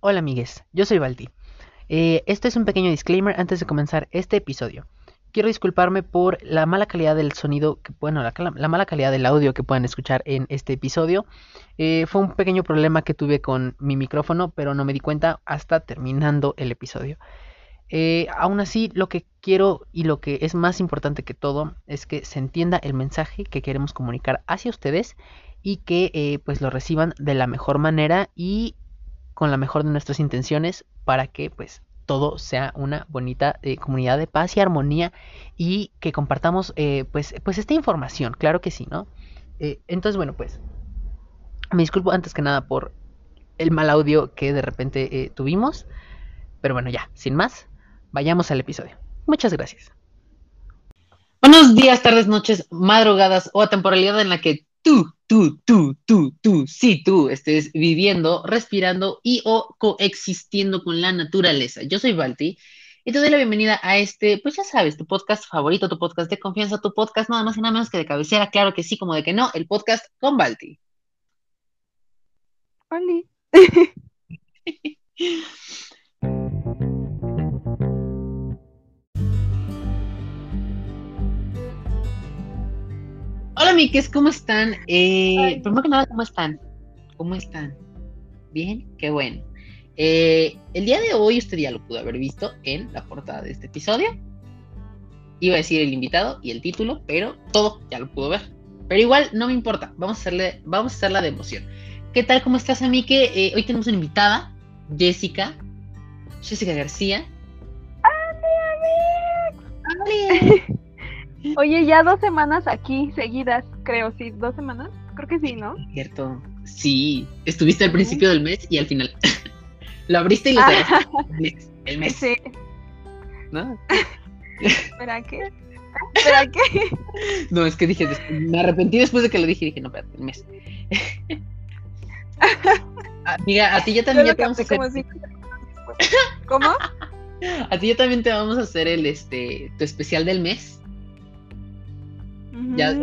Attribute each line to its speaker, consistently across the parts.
Speaker 1: Hola amigues, yo soy Balti. Eh, este es un pequeño disclaimer antes de comenzar este episodio. Quiero disculparme por la mala calidad del sonido, que, bueno, la, la mala calidad del audio que puedan escuchar en este episodio. Eh, fue un pequeño problema que tuve con mi micrófono, pero no me di cuenta hasta terminando el episodio. Eh, aún así, lo que quiero y lo que es más importante que todo es que se entienda el mensaje que queremos comunicar hacia ustedes y que eh, pues lo reciban de la mejor manera y con la mejor de nuestras intenciones para que pues todo sea una bonita eh, comunidad de paz y armonía y que compartamos pues, pues esta información, claro que sí, ¿no? entonces bueno pues me disculpo antes que nada por el mal audio que de repente tuvimos, pero bueno ya, sin más, vayamos al episodio. Muchas gracias. Buenos días, tardes, noches, madrugadas o a temporalidad en la que tú, tú, tú, tú, tú, sí, tú estés viviendo, respirando y o coexistiendo con la naturaleza. Yo soy Balti y te doy la bienvenida a este, pues ya sabes, tu podcast favorito, tu podcast de confianza, tu podcast nada más y nada menos que de cabecera, claro que sí, como de que no, el podcast con Balti.
Speaker 2: Hola.
Speaker 1: Hola, ¿cómo están? Eh, primero que nada, ¿cómo están? ¿Cómo están? ¿Bien? Qué bueno. Eh, el día de hoy usted ya lo pudo haber visto en la portada de este episodio. Iba a decir el invitado y el título, pero todo ya lo pudo ver. Pero igual no me importa, vamos a hacerle, vamos a hacerla de emoción. ¿Qué tal? ¿Cómo estás, Amique? Eh, hoy tenemos una invitada, Jessica, Jessica García.
Speaker 2: ¡Hola, Oye, ya dos semanas aquí seguidas, creo, sí, dos semanas. Creo que sí, ¿no?
Speaker 1: Cierto. Sí, estuviste al principio del mes y al final. lo abriste y lo cerraste. Ah. El mes. Sí.
Speaker 2: ¿No? ¿Espera qué? ¿Espera qué?
Speaker 1: No, es que dije, me arrepentí después de que lo dije y dije, no, espérate, el mes. Amiga, a ti ya también ya te vamos a hacer.
Speaker 2: ¿Cómo?
Speaker 1: A ti ya también te vamos a hacer el este tu especial del mes ya,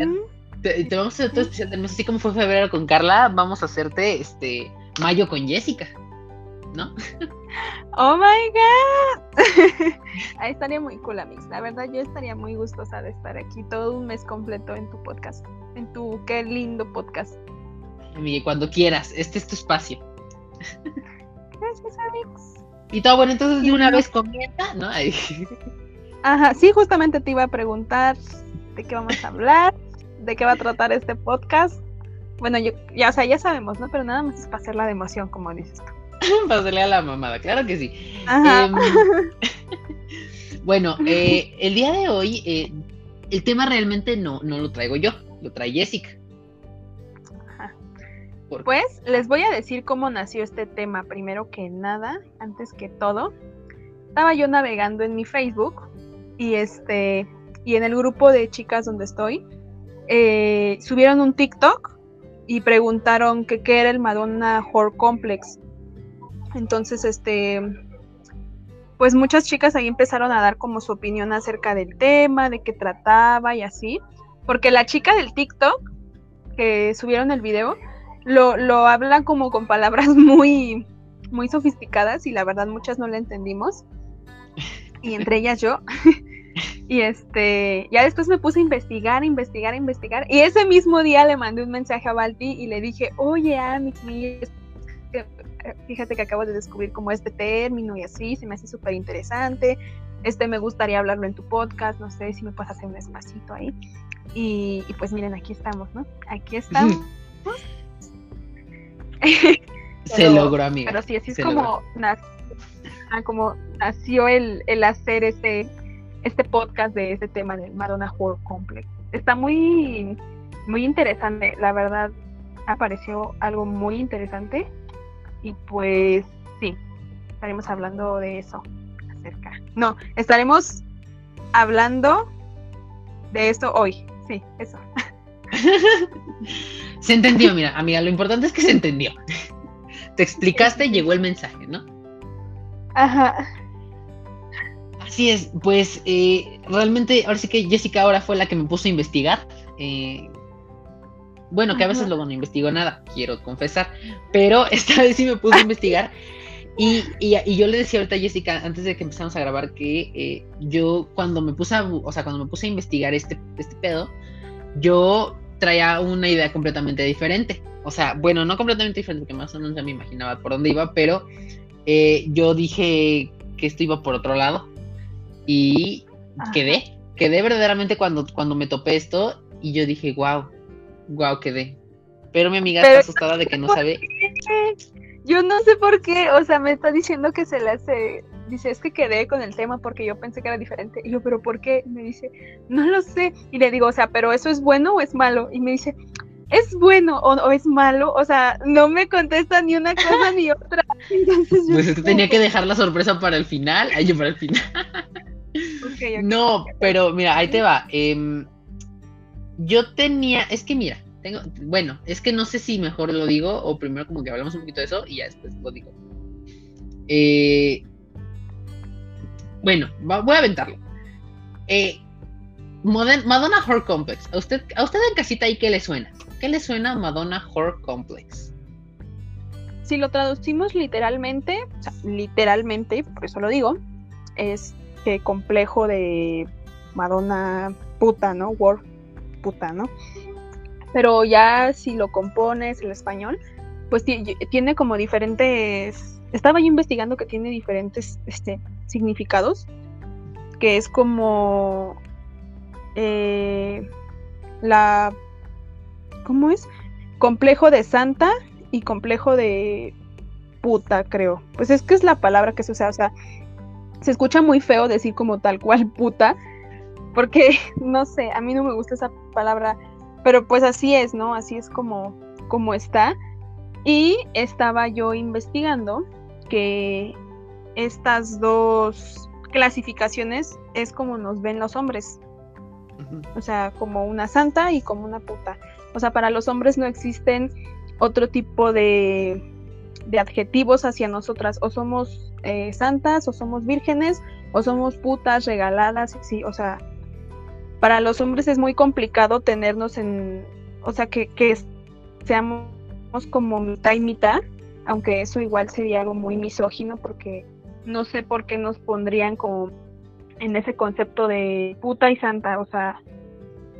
Speaker 1: te, vamos a hacer todo especial del mes, así como fue febrero con Carla, vamos a hacerte este mayo con Jessica, ¿no?
Speaker 2: Oh my god. Ahí estaría muy cool, Amix. La verdad, yo estaría muy gustosa de estar aquí todo un mes completo en tu podcast. En tu qué lindo podcast.
Speaker 1: Amiga, cuando quieras, este es tu espacio.
Speaker 2: Gracias, Amix.
Speaker 1: Y todo bueno, entonces de una vez comienza, ¿no?
Speaker 2: Ajá, sí, justamente te iba a preguntar de qué vamos a hablar, de qué va a tratar este podcast. Bueno, yo, ya, o sea, ya sabemos, ¿no? Pero nada más es para hacerla de emoción, como dices tú.
Speaker 1: para hacerle a la mamada, claro que sí. Em, bueno, eh, el día de hoy, eh, el tema realmente no, no lo traigo yo, lo trae Jessica.
Speaker 2: Pues les voy a decir cómo nació este tema. Primero que nada, antes que todo, estaba yo navegando en mi Facebook y este y en el grupo de chicas donde estoy, eh, subieron un TikTok y preguntaron qué era el Madonna Horror Complex. Entonces, este, pues muchas chicas ahí empezaron a dar como su opinión acerca del tema, de qué trataba y así. Porque la chica del TikTok que subieron el video lo, lo hablan como con palabras muy, muy sofisticadas y la verdad muchas no la entendimos. Y entre ellas yo. Y este, ya después me puse a investigar, investigar, investigar. Y ese mismo día le mandé un mensaje a Balti y le dije, oye, Amix, fíjate que acabo de descubrir como este término y así, se me hace súper interesante. Este, me gustaría hablarlo en tu podcast, no sé si me puedes hacer un espacito ahí. Y, pues miren, aquí estamos, ¿no? Aquí estamos.
Speaker 1: se logró, amiga.
Speaker 2: Pero sí, así es como, ah, como nació el, el hacer ese este podcast de ese tema del Madonna Horror Complex. Está muy, muy interesante, la verdad, apareció algo muy interesante y pues sí, estaremos hablando de eso acerca. No, estaremos hablando de eso hoy, sí, eso.
Speaker 1: se entendió, mira, amiga, lo importante es que se entendió. Te explicaste y llegó el mensaje, ¿no?
Speaker 2: Ajá.
Speaker 1: Así es, pues eh, realmente, ahora sí que Jessica ahora fue la que me puso a investigar. Eh, bueno, que a veces luego no investigo nada, quiero confesar, pero esta vez sí me puso a investigar. Y, y, yo le decía ahorita a Jessica, antes de que empezamos a grabar, que eh, yo cuando me puse a, o sea, cuando me puse a investigar este, este pedo, yo traía una idea completamente diferente. O sea, bueno, no completamente diferente, porque más o menos ya me imaginaba por dónde iba, pero eh, yo dije que esto iba por otro lado. Y quedé, quedé verdaderamente cuando, cuando me topé esto y yo dije, wow, wow, quedé. Pero mi amiga está asustada de que no sabe.
Speaker 2: Yo no sé por qué, o sea, me está diciendo que se le hace, dice, es que quedé con el tema porque yo pensé que era diferente. Y yo, pero ¿por qué? Y me dice, no lo sé. Y le digo, o sea, pero ¿eso es bueno o es malo? Y me dice, es bueno o, es malo, o sea, no me contesta ni una cosa ni otra.
Speaker 1: pues es que tenía que dejar la sorpresa para el final, ay, yo para el final. no, pero mira, ahí te va. Em, yo tenía, es que mira, tengo, bueno, es que no sé si mejor lo digo o primero como que hablamos un poquito de eso y ya después lo digo. Eh, bueno, voy a aventarlo. Eh, Madonna Horror Complex. ¿A usted, ¿A usted en casita ahí qué le suena? ¿Qué le suena Madonna Horror Complex?
Speaker 2: Si lo traducimos literalmente, o sea, literalmente, por eso lo digo, es que complejo de Madonna puta, ¿no? War puta, ¿no? Pero ya si lo compones el español, pues tiene como diferentes. Estaba yo investigando que tiene diferentes este, significados, que es como eh, la ¿cómo es? Complejo de santa y complejo de puta, creo. Pues es que es la palabra que se usa, o sea, se escucha muy feo decir como tal cual puta, porque no sé, a mí no me gusta esa palabra, pero pues así es, ¿no? Así es como, como está. Y estaba yo investigando que estas dos clasificaciones es como nos ven los hombres. O sea, como una santa y como una puta. O sea, para los hombres no existen otro tipo de, adjetivos hacia nosotras. O somos eh, santas, o somos vírgenes, o somos putas, regaladas, sí, o sea, para los hombres es muy complicado tenernos en, o sea, que, que seamos como mitad y mitad, aunque eso igual sería algo muy misógino porque no sé por qué nos pondrían como en ese concepto de puta y santa, o sea,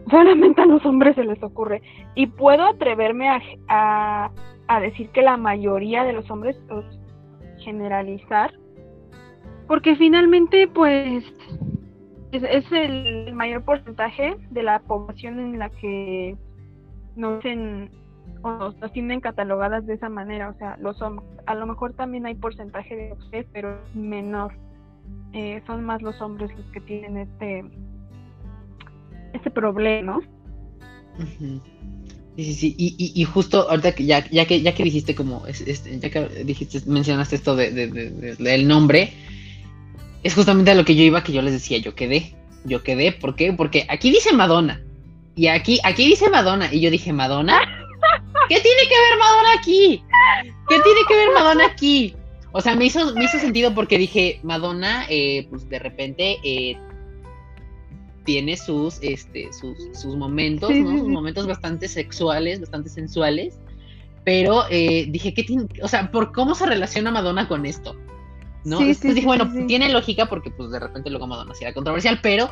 Speaker 2: solamente a los hombres se les ocurre. Y puedo atreverme a, decir que la mayoría de los hombres, pues, generalizar, porque finalmente, pues, es, el mayor porcentaje de la población en la que nos, o nos, tienen catalogadas de esa manera. O sea, los hombres, a lo mejor también hay porcentaje de mujeres, pero menor. Eh, son más los hombres los que tienen este este problema.
Speaker 1: Sí, sí, sí. Y, y, justo ahorita que ya, ya que ya que dijiste como este, ya que dijiste, mencionaste esto de, del nombre, es justamente a lo que yo iba, que yo les decía, yo quedé. Yo quedé, ¿por qué? Porque aquí dice Madonna. Y aquí, aquí dice Madonna. Y yo dije, ¿Madonna? ¿Qué tiene que ver Madonna aquí? ¿Qué tiene que ver Madonna aquí? O sea, me hizo, me hizo sentido porque dije, Madonna, eh, pues de repente eh, tiene sus, este, sus, sus momentos, ¿no? Sus momentos bastante sexuales, bastante sensuales. Pero eh, dije, ¿qué tiene? O sea, ¿por cómo se relaciona Madonna con esto? ¿No? Después dije, bueno, tiene lógica porque pues de repente luego Madonna sí era controversial, pero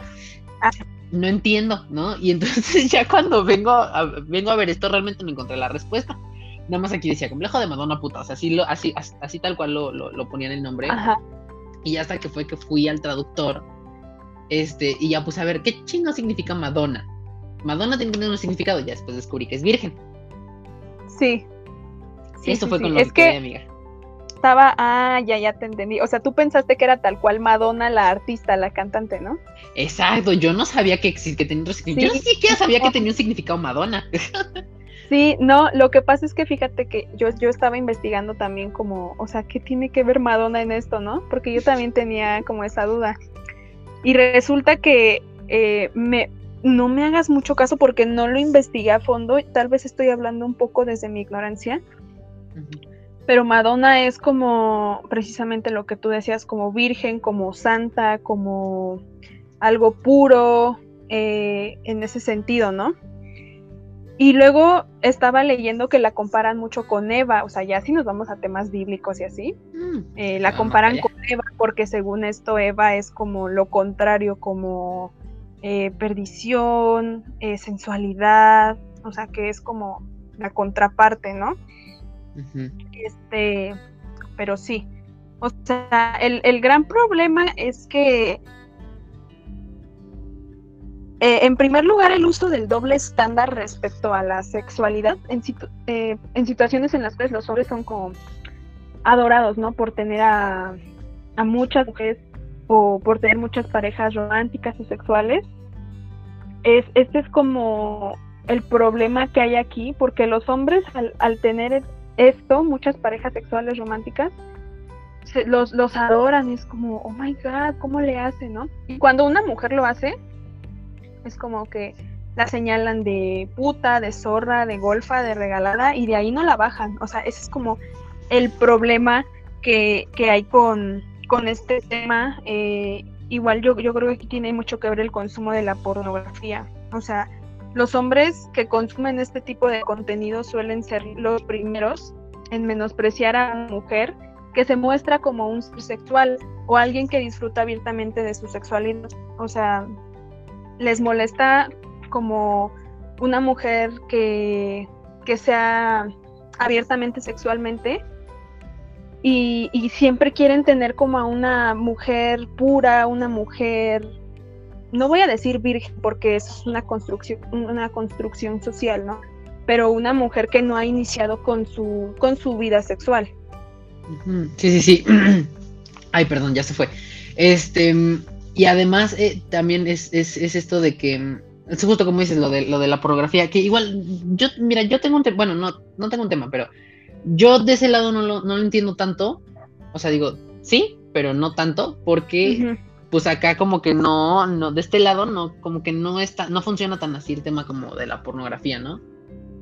Speaker 1: ah. no entiendo, ¿no? Y entonces ya cuando vengo a, vengo a ver esto realmente no encontré la respuesta. Nada más aquí decía, complejo de Madonna puta, o sea, así, lo, así, así tal cual lo, lo, lo ponían el nombre. Ajá. Y hasta que fue que fui al traductor este, y ya puse a ver qué chingo significa Madonna. Madonna tiene un significado, ya después descubrí que es virgen.
Speaker 2: Sí.
Speaker 1: sí Eso fue con lo es que, amiga.
Speaker 2: Estaba, ah, ya, ya te entendí. O sea, tú pensaste que era tal cual Madonna, la artista, la cantante, ¿no?
Speaker 1: Exacto, yo no sabía que, que tenía otro significado. Yo ni siquiera sabía que tenía un significado Madonna.
Speaker 2: Sí, no, lo que pasa es que fíjate que yo, yo estaba investigando también como, o sea, ¿qué tiene que ver Madonna en esto, no? Porque yo también tenía como esa duda. Y resulta que eh, me, no me hagas mucho caso porque no lo investigué a fondo, tal vez estoy hablando un poco desde mi ignorancia, pero Madonna es como precisamente lo que tú decías, como virgen, como santa, como algo puro, eh, en ese sentido, ¿no? Y luego estaba leyendo que la comparan mucho con Eva, o sea, ya si nos vamos a temas bíblicos y así, mm. eh, la comparan con Eva porque según esto Eva es como lo contrario, como eh, perdición, eh, sensualidad, o sea, que es como la contraparte, ¿no? Este, pero sí, o sea, el, el gran problema es que eh, en primer lugar, el uso del doble estándar respecto a la sexualidad en, eh, en, situaciones en las que los hombres son como adorados, ¿no? Por tener a, a, muchas mujeres o por tener muchas parejas románticas o sexuales. Es, este es como el problema que hay aquí, porque los hombres al, al tener esto, muchas parejas sexuales románticas, los, los adoran, es como, oh my god, ¿cómo le hace, no? Y cuando una mujer lo hace, es como que la señalan de puta, de zorra, de golfa, de regalada y de ahí no la bajan. O sea, ese es como el problema que, hay con, con, este tema. Eh, igual yo, yo creo que aquí tiene mucho que ver el consumo de la pornografía. O sea, los hombres que consumen este tipo de contenido suelen ser los primeros en menospreciar a una mujer que se muestra como un sexual o alguien que disfruta abiertamente de su sexualidad. O sea, les molesta como una mujer que, sea abiertamente sexualmente y, siempre quieren tener como a una mujer pura, una mujer, no voy a decir virgen porque eso es una construcción, una construcción social, ¿no? Pero una mujer que no ha iniciado con su, con su vida sexual.
Speaker 1: Sí, sí, sí. Ay, perdón, ya se fue. Este, y además eh, también es, es, es, esto de que, es justo como dices, lo de, lo de la pornografía, que igual, yo, mira, yo tengo un tema, bueno, no, no tengo un tema, pero yo de ese lado no lo, no lo entiendo tanto, o sea, digo, sí, pero no tanto, porque pues acá como que no, no, de este lado no, como que no está, no funciona tan así el tema como de la pornografía, ¿no?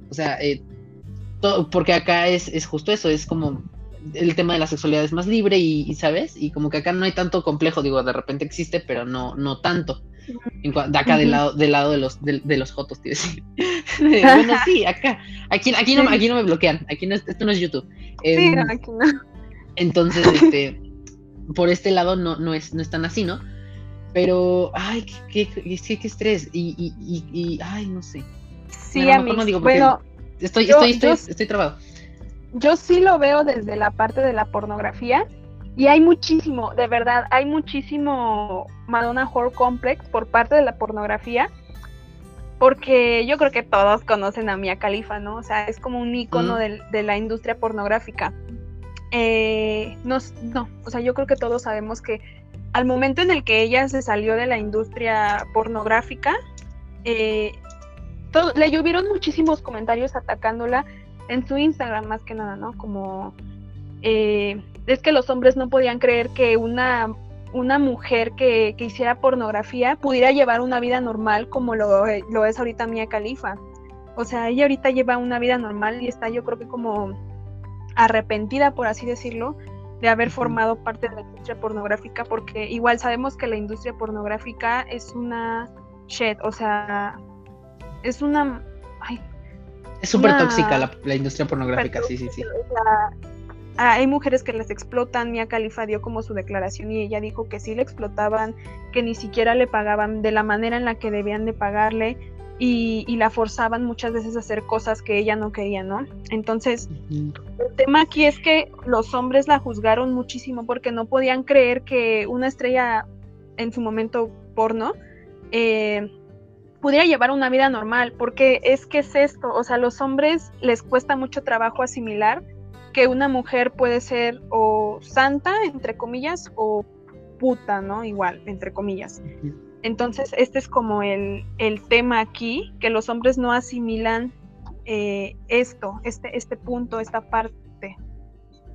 Speaker 1: O sea, eh, todo, porque acá es, es justo eso, es como el tema de la sexualidad es más libre y, ¿sabes? Y como que acá no hay tanto complejo, digo, de repente existe, pero no, no tanto. de acá del lado, del lado de los, de, los jotos, tío. bueno, sí, acá. Aquí, aquí, no, aquí no me bloquean. Aquí no, esto no es YouTube. sí, em, aquí no. Entonces, este, por este lado no, no, es, no es tan así, ¿no? Pero, ay, qué, qué, qué, estrés. Y, y, y, ay, no sé.
Speaker 2: Sí, a mí. bueno,
Speaker 1: estoy, estoy, estoy, estoy trabado
Speaker 2: yo sí lo veo desde la parte de la pornografía y hay muchísimo, de verdad, hay muchísimo Madonna Horror Complex por parte de la pornografía, porque yo creo que todos conocen a Mia Khalifa, ¿no? O sea, es como un icono de, la industria pornográfica. Eh, no, no, o sea, yo creo que todos sabemos que al momento en el que ella se salió de la industria pornográfica, eh, le llovieron muchísimos comentarios atacándola en su Instagram más que nada, ¿no? Como eh, es que los hombres no podían creer que una, una mujer que, que, hiciera pornografía pudiera llevar una vida normal como lo, lo es ahorita Mia Califa. O sea, ella ahorita lleva una vida normal y está yo creo que como arrepentida, por así decirlo, de haber formado parte de la industria pornográfica, porque igual sabemos que la industria pornográfica es una shit, o sea, es una... Ay,
Speaker 1: es súper tóxica la, industria pornográfica, sí, sí, sí.
Speaker 2: hay mujeres que les explotan. Mia Khalifa dio como su declaración y ella dijo que sí le explotaban, que ni siquiera le pagaban de la manera en la que debían de pagarle y, la forzaban muchas veces a hacer cosas que ella no quería, ¿no? Entonces, el tema aquí es que los hombres la juzgaron muchísimo porque no podían creer que una estrella en su momento porno eh, pudiera llevar una vida normal, porque es que es esto, o sea, a los hombres les cuesta mucho trabajo asimilar que una mujer puede ser o santa, entre comillas, o puta, ¿no? Igual, entre comillas. Entonces, este es como el, el tema aquí, que los hombres no asimilan eh, esto, este, este punto, esta parte.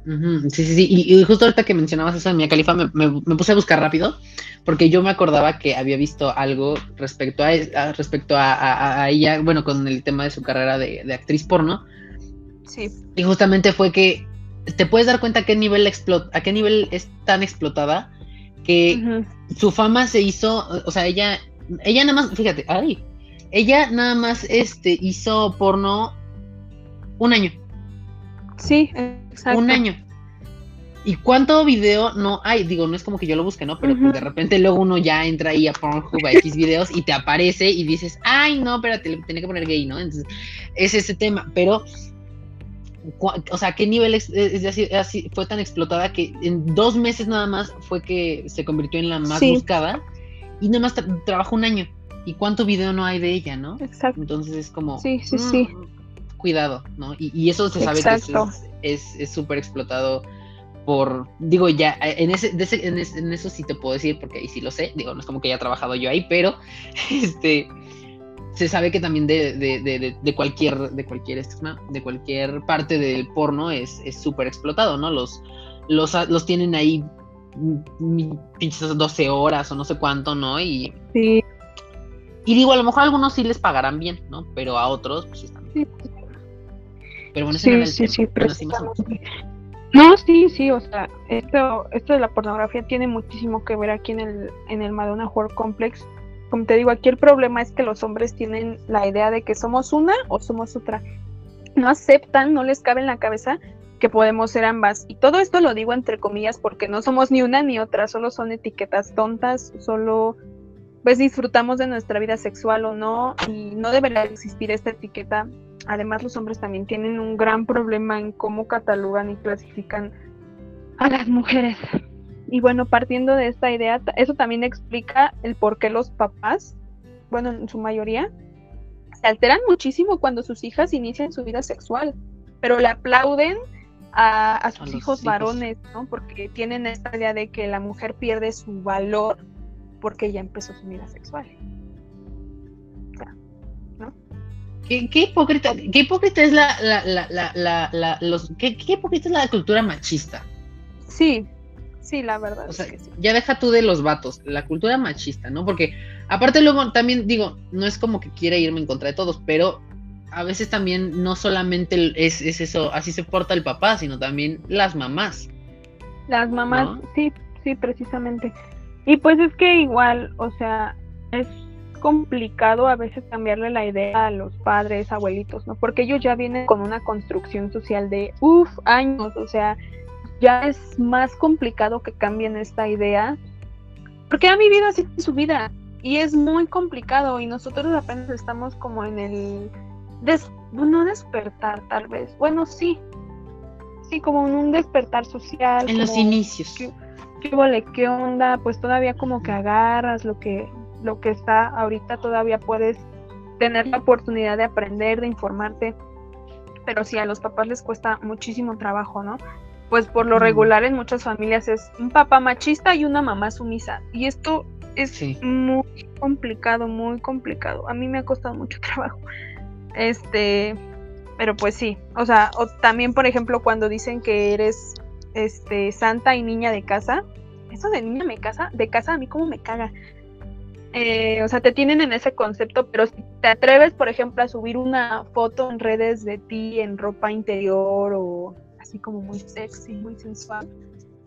Speaker 1: Sí, sí, sí. Y, justo ahorita que mencionabas eso de Mia Califa, me, me, puse a buscar rápido, porque yo me acordaba que había visto algo respecto a, respecto a, ella, bueno, con el tema de su carrera de, actriz porno.
Speaker 2: Sí.
Speaker 1: Y justamente fue que te puedes dar cuenta a qué nivel explot a qué nivel es tan explotada que su fama se hizo, o sea, ella, ella nada más, fíjate, ay, ella nada más este, hizo porno un año.
Speaker 2: Sí, exacto.
Speaker 1: Un año. ¿Y cuánto video no hay? Digo, no es como que yo lo busque, ¿no? Pero pues, de repente luego uno ya entra ahí a Pornhub a X videos y te aparece y dices, ay, no, espérate, le tenía que poner gay, ¿no? Entonces, es ese tema. Pero, o sea, ¿qué nivel es, así, fue tan explotada que en dos meses nada más fue que se convirtió en la más buscada y nada más trabajó un año? ¿Y cuánto video no hay de ella, no?
Speaker 2: Exacto.
Speaker 1: Entonces es como...
Speaker 2: Sí, sí, sí.
Speaker 1: Mm, cuidado, ¿no? Y, eso se sabe que es súper explotado por, digo, ya, en, ese, en, eso sí te puedo decir, porque ahí sí lo sé, digo, no es como que haya trabajado yo ahí, pero este se sabe que también de, de, de, cualquier, de cualquier, de cualquier parte del porno es súper explotado, ¿no? Los, los, los tienen ahí pinches 12 horas o no sé cuánto, ¿no? Y,
Speaker 2: sí.
Speaker 1: y digo, a lo mejor a algunos sí les pagarán bien, ¿no? Pero a otros, pues están. Sí. Pero bueno,
Speaker 2: sí, sí, sí, pero no, sí, sí, o sea, esto, esto de la pornografía tiene muchísimo que ver aquí en el, en el Madonna World Complex. Como te digo, aquí el problema es que los hombres tienen la idea de que somos una o somos otra. No aceptan, no les cabe en la cabeza que podemos ser ambas. Y todo esto lo digo entre comillas porque no somos ni una ni otra, solo son etiquetas tontas, solo pues disfrutamos de nuestra vida sexual o no y no debería existir esta etiqueta además los hombres también tienen un gran problema en cómo catalogan y clasifican a las mujeres. Y bueno, partiendo de esta idea, eso también explica el por qué los papás, bueno, en su mayoría, se alteran muchísimo cuando sus hijas inician su vida sexual, pero le aplauden a, sus hijos, varones, ¿no? Porque tienen esta idea de que la mujer pierde su valor porque ya empezó su vida sexual.
Speaker 1: ¿Qué, hipócrita, qué hipócrita es la, la, la, la, la los, qué, qué, hipócrita es la cultura machista.
Speaker 2: Sí, sí, la verdad.
Speaker 1: O sea, ya deja tú de los vatos, la cultura machista, ¿no? Porque aparte luego también digo, no es como que quiera irme en contra de todos, pero a veces también no solamente es, es eso, así se porta el papá, sino también las mamás.
Speaker 2: Las mamás, sí, sí, precisamente. Y pues es que igual, o sea, es complicado a veces cambiarle la idea a los padres, abuelitos, ¿no? Porque ellos ya vienen con una construcción social de, uff, años, o sea, ya es más complicado que cambien esta idea, porque han vivido así su vida y es muy complicado y nosotros apenas estamos como en el, des no despertar tal vez, bueno, sí, sí, como en un despertar social.
Speaker 1: En los inicios.
Speaker 2: ¿Qué, ¿Qué onda? Pues todavía como que agarras lo que lo que está ahorita todavía puedes tener la oportunidad de aprender, de informarte, pero sí a los papás les cuesta muchísimo trabajo, ¿no? Pues por lo regular en muchas familias es un papá machista y una mamá sumisa. Y esto es muy complicado, muy complicado. A mí me ha costado mucho trabajo. Este, pero pues sí, o sea, o también por ejemplo cuando dicen que eres este santa y niña de casa, eso de niña me casa, de casa a mí como me caga. Eh, o sea, te tienen en ese concepto, pero si te atreves, por ejemplo, a subir una foto en redes de ti en ropa interior o así como muy sexy, muy sensual,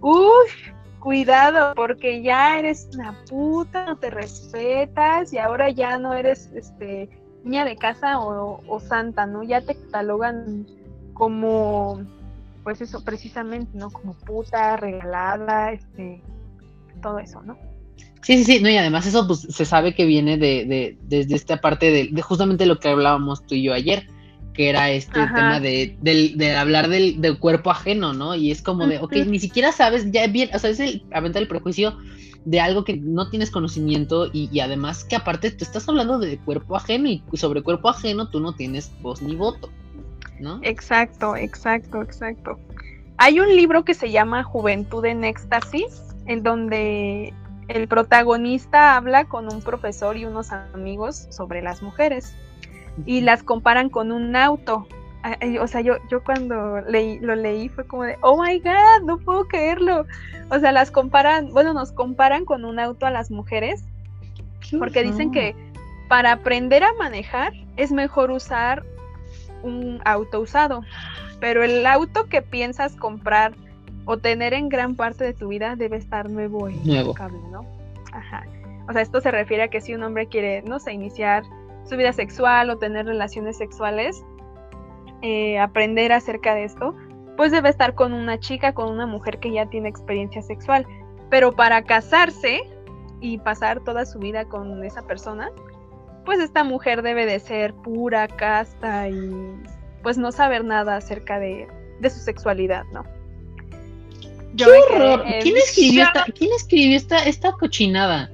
Speaker 2: uff, cuidado, porque ya eres una puta, no te respetas y ahora ya no eres este niña de casa o, o santa, ¿no? Ya te catalogan como, pues eso, precisamente, ¿no? Como puta, regalada, este, todo eso, ¿no?
Speaker 1: Sí, sí, sí, no, y además eso pues se sabe que viene de, de desde esta parte de, justamente lo que hablábamos tú y yo ayer, que era este tema de, de, hablar del, del, cuerpo ajeno, ¿no? Y es como de, ok, ni siquiera sabes, ya bien, o sea, es el aventar el prejuicio de algo que no tienes conocimiento y, y, además que aparte tú estás hablando de cuerpo ajeno y sobre cuerpo ajeno tú no tienes voz ni voto, ¿no?
Speaker 2: Exacto, exacto, exacto. Hay un libro que se llama Juventud en Éxtasis, en donde el protagonista habla con un profesor y unos amigos sobre las mujeres y las comparan con un auto. O sea, yo, yo cuando leí, lo leí fue como de, oh my god, no puedo creerlo. O sea, las comparan, bueno, nos comparan con un auto a las mujeres porque dicen que para aprender a manejar es mejor usar un auto usado, pero el auto que piensas comprar o tener en gran parte de tu vida debe estar nuevo y
Speaker 1: nuevo.
Speaker 2: ¿no? Ajá. O sea, esto se refiere a que si un hombre quiere, no sé, iniciar su vida sexual o tener relaciones sexuales, eh, aprender acerca de esto, pues debe estar con una chica, con una mujer que ya tiene experiencia sexual. Pero para casarse y pasar toda su vida con esa persona, pues esta mujer debe de ser pura, casta y pues no saber nada acerca de, su sexualidad, ¿no?
Speaker 1: ¡Qué horror! ¿Quién escribió, esta, ¿Quién escribió esta, esta cochinada?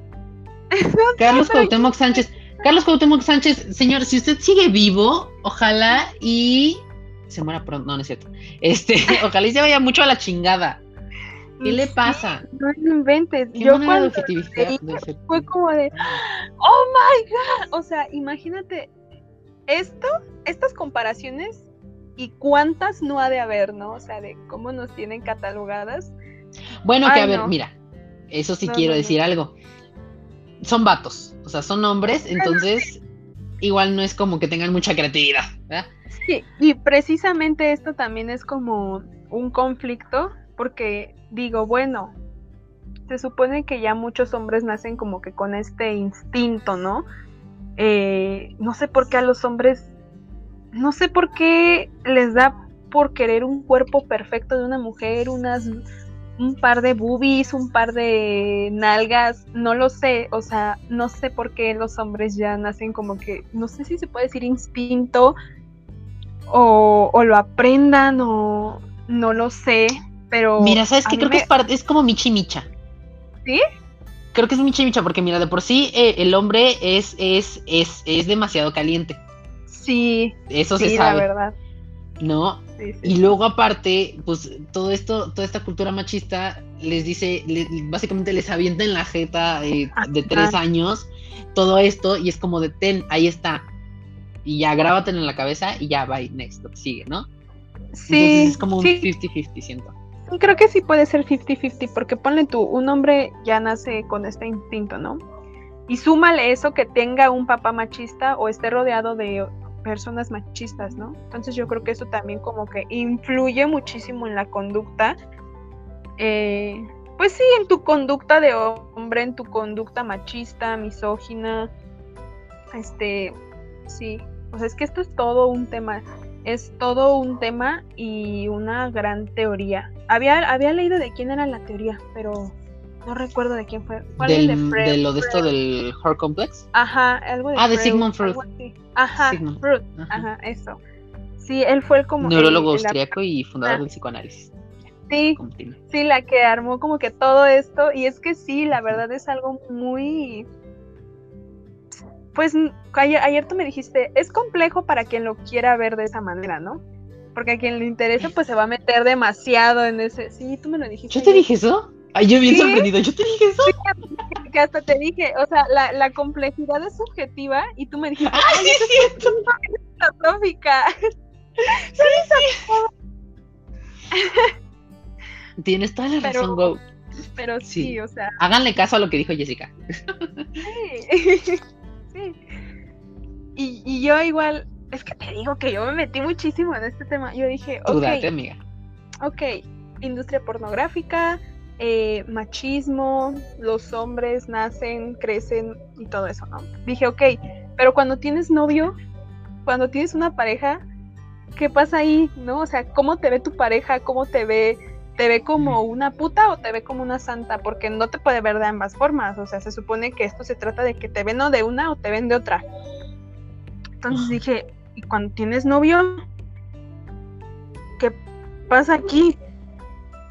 Speaker 1: Carlos Cuauhtémoc Sánchez. Carlos Cuauhtémoc Sánchez, señor, si usted sigue vivo, ojalá y se muera pronto. No, no es cierto. Este, ojalá y se vaya mucho a la chingada. ¿Qué le pasa?
Speaker 2: no inventes. Yo cuando fue como de, oh my god. O sea, imagínate esto, estas comparaciones y cuántas no ha de haber, ¿no? O sea, de cómo nos tienen catalogadas.
Speaker 1: Bueno, que a ver, mira, eso sí quiero decir algo. Son vatos, o sea, son hombres, entonces igual no es como que tengan mucha creatividad, ¿verdad?
Speaker 2: Sí, y precisamente esto también es como un conflicto, porque digo, bueno, se supone que ya muchos hombres nacen como que con este instinto, ¿no? Eh, no sé por qué a los hombres, no sé por qué les da por querer un cuerpo perfecto de una mujer, unas un par de boobies, un par de nalgas, no lo sé, o sea, no sé por qué los hombres ya nacen como que, no sé si se puede decir instinto o, o lo aprendan o no lo sé, pero...
Speaker 1: Mira, ¿sabes qué? Creo que es, es como Michi Micha.
Speaker 2: ¿Sí?
Speaker 1: Creo que es Michi Micha porque mira, de por sí eh, el hombre es, es, es, es demasiado caliente.
Speaker 2: Sí.
Speaker 1: Eso se sabe. La verdad. ¿No? Y luego aparte, pues todo esto, toda esta cultura machista les dice, básicamente les avienta en la jeta eh, de tres años todo esto y es como de ten, ahí está. Y ya grábate en la cabeza y ya va, next, sigue, ¿no?
Speaker 2: Sí.
Speaker 1: es como un 50-50, siento.
Speaker 2: Creo que sí puede ser 50-50, porque ponle tú, un hombre ya nace con este instinto, ¿no? Y súmale eso que tenga un papá machista o esté rodeado de personas machistas, ¿no? Entonces yo creo que eso también como que influye muchísimo en la conducta. Eh, pues sí, en tu conducta de hombre, en tu conducta machista, misógina. Este, sí. O sea, es que esto es todo un tema. Es todo un tema y una gran teoría. Había, había leído de quién era la teoría, pero no recuerdo de quién fue.
Speaker 1: ¿Cuál del, de, Fred, de, lo de esto del Horror Complex?
Speaker 2: Ajá, algo de
Speaker 1: Ah, de Sigmund Freud.
Speaker 2: Ajá, Freud. Ajá. eso. Sí, él fue el como.
Speaker 1: Neurólogo austriaco y fundador del psicoanálisis.
Speaker 2: Sí, sí, la que armó como que todo esto. Y es que sí, la verdad es algo muy. Pues ayer, ayer tú me dijiste, es complejo para quien lo quiera ver de esa manera, ¿no? Porque a quien le interesa, pues se va a meter demasiado en ese. Sí, tú me lo dijiste.
Speaker 1: ¿Yo te dije eso? Ay, yo bien sorprendido, yo te dije eso.
Speaker 2: que hasta te dije, o sea, la, la, complejidad es subjetiva y tú me dijiste,
Speaker 1: ¡ay, sí es cierto!
Speaker 2: Filosófica.
Speaker 1: Tienes toda la razón, Go.
Speaker 2: Pero sí, o sea.
Speaker 1: Háganle caso a lo que dijo Jessica.
Speaker 2: Sí. sí. Y, y yo igual, es que te digo que yo me metí muchísimo en este tema. Yo dije, ok.
Speaker 1: Date, amiga.
Speaker 2: Ok, industria pornográfica, eh, machismo, los hombres nacen, crecen y todo eso, ¿no? Dije, ok, pero cuando tienes novio, cuando tienes una pareja, ¿qué pasa ahí, no? O sea, ¿cómo te ve tu pareja? ¿Cómo te ve? ¿Te ve como una puta o te ve como una santa? Porque no te puede ver de ambas formas. O sea, se supone que esto se trata de que te ven o de una o te ven de otra. Entonces dije, ¿y cuando tienes novio? ¿Qué pasa aquí?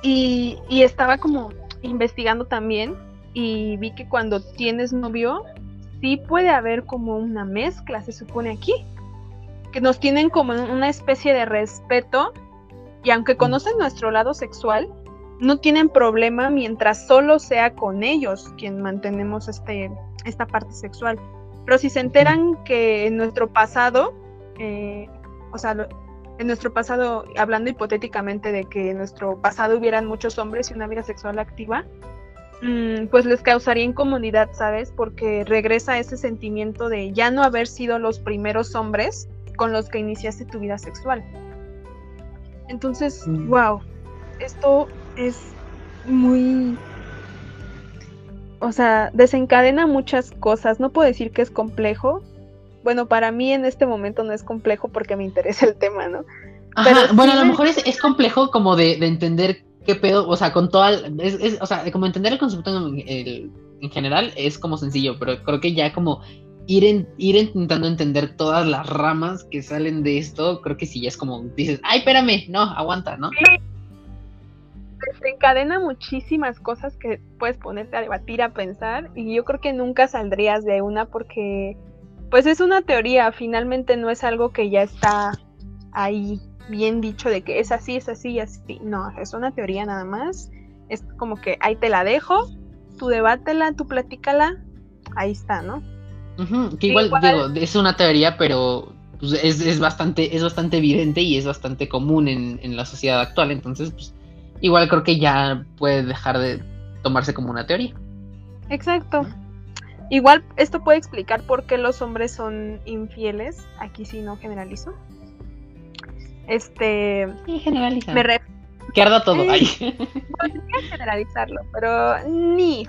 Speaker 2: Y, estaba como investigando también y vi que cuando tienes novio, sí puede haber como una mezcla, se supone aquí. Que nos tienen como una especie de respeto y aunque conocen nuestro lado sexual, no tienen problema mientras solo sea con ellos quien mantenemos este, esta parte sexual. Pero si se enteran que en nuestro pasado, eh, o sea, en nuestro pasado, hablando hipotéticamente de que en nuestro pasado hubieran muchos hombres y una vida sexual activa, mm, pues les causaría incomodidad, ¿sabes? Porque regresa ese sentimiento de ya no haber sido los primeros hombres con los que iniciaste tu vida sexual. Entonces, wow, mm. esto es muy... O sea, desencadena muchas cosas. No puedo decir que es complejo, bueno, para mí en este momento no es complejo porque me interesa el tema, ¿no?
Speaker 1: Ajá, bueno, a lo mejor es, es complejo como de, de, entender qué pedo, o sea, con toda, es, es, o sea, como entender el concepto en, el, en, general es como sencillo, pero creo que ya como ir, en, ir intentando entender todas las ramas que salen de esto, creo que sí, ya es como dices, ay, espérame, no, aguanta, ¿no? Sí.
Speaker 2: Encadena muchísimas cosas que puedes ponerte a debatir, a pensar, y yo creo que nunca saldrías de una porque, pues es una teoría, finalmente no es algo que ya está ahí bien dicho de que es así, es así, así. No, es una teoría nada más. Es como que ahí te la dejo, tú debátela, tú platícala, ahí está, ¿no?
Speaker 1: que igual, digo, es una teoría, pero pues, es, es, bastante, es bastante evidente y es bastante común en, en, la sociedad actual. Entonces, pues, igual creo que ya puede dejar de tomarse como una teoría.
Speaker 2: Exacto. Igual esto puede explicar por qué los hombres son infieles. Aquí sí no generalizo. Este.
Speaker 1: Sí, generaliza. Me ref... Que arda todo. ahí.
Speaker 2: Podría generalizarlo, pero ni.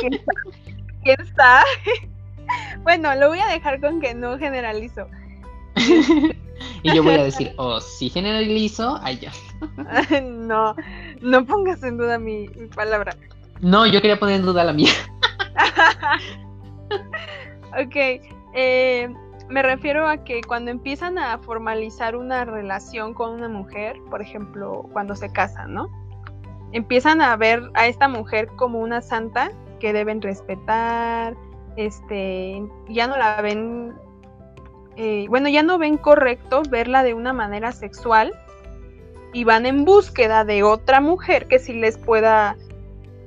Speaker 2: ¿Quién está? ¿Quién está? bueno, lo voy a dejar con que no generalizo.
Speaker 1: y yo voy a decir, oh, sí generalizo, ay ya.
Speaker 2: no, no pongas en duda mi, mi, palabra.
Speaker 1: No, yo quería poner en duda la mía.
Speaker 2: ok, eh, me refiero a que cuando empiezan a formalizar una relación con una mujer, por ejemplo, cuando se casan, ¿no? Empiezan a ver a esta mujer como una santa que deben respetar, este, ya no la ven, eh, bueno, ya no ven correcto verla de una manera sexual y van en búsqueda de otra mujer que sí les pueda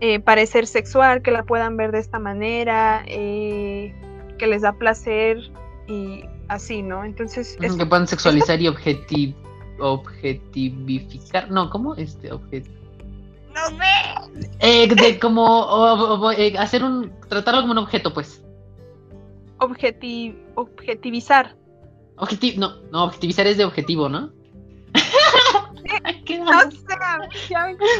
Speaker 2: eh, parecer sexual, que la puedan ver de esta manera, eh, que les da placer y así, ¿no? Entonces...
Speaker 1: Es, que puedan sexualizar y objetiv, objetivificar, no, ¿cómo? Este, objet...
Speaker 2: No sé.
Speaker 1: Eh, de como o, o, eh, hacer un, tratarlo como un objeto, pues.
Speaker 2: Objetiv, objetivizar.
Speaker 1: Objeti no, no, objetivizar es de objetivo, ¿no?
Speaker 2: ¿Qué no sé,